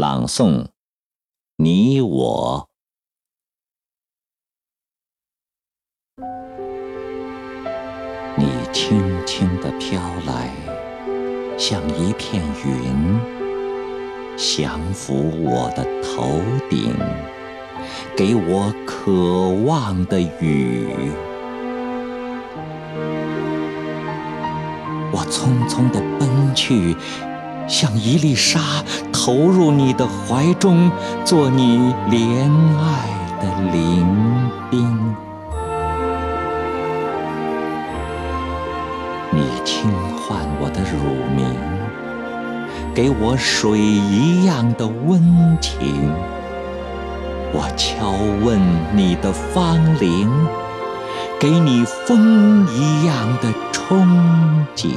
朗诵，你我。你轻轻地飘来，像一片云，降伏我的头顶，给我渴望的雨。我匆匆地奔去。像一粒沙投入你的怀中，做你怜爱的灵宾。你轻唤我的乳名，给我水一样的温情。我敲问你的芳龄，给你风一样的憧憬。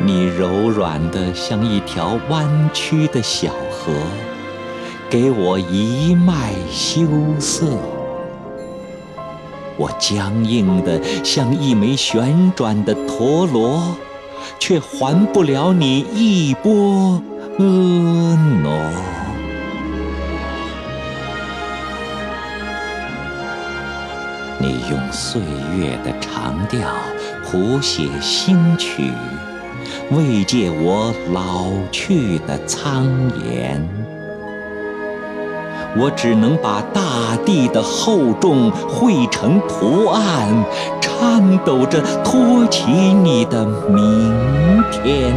你柔软的像一条弯曲的小河，给我一脉羞涩；我僵硬的像一枚旋转的陀螺，却还不了你一波婀娜。你用岁月的长调谱写新曲。慰藉我老去的苍颜，我只能把大地的厚重绘成图案，颤抖着托起你的明天。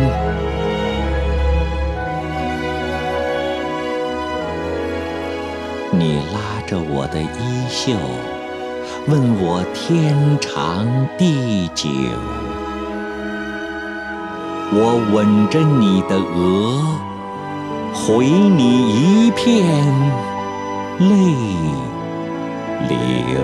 你拉着我的衣袖，问我天长地久。我吻着你的额，回你一片泪流。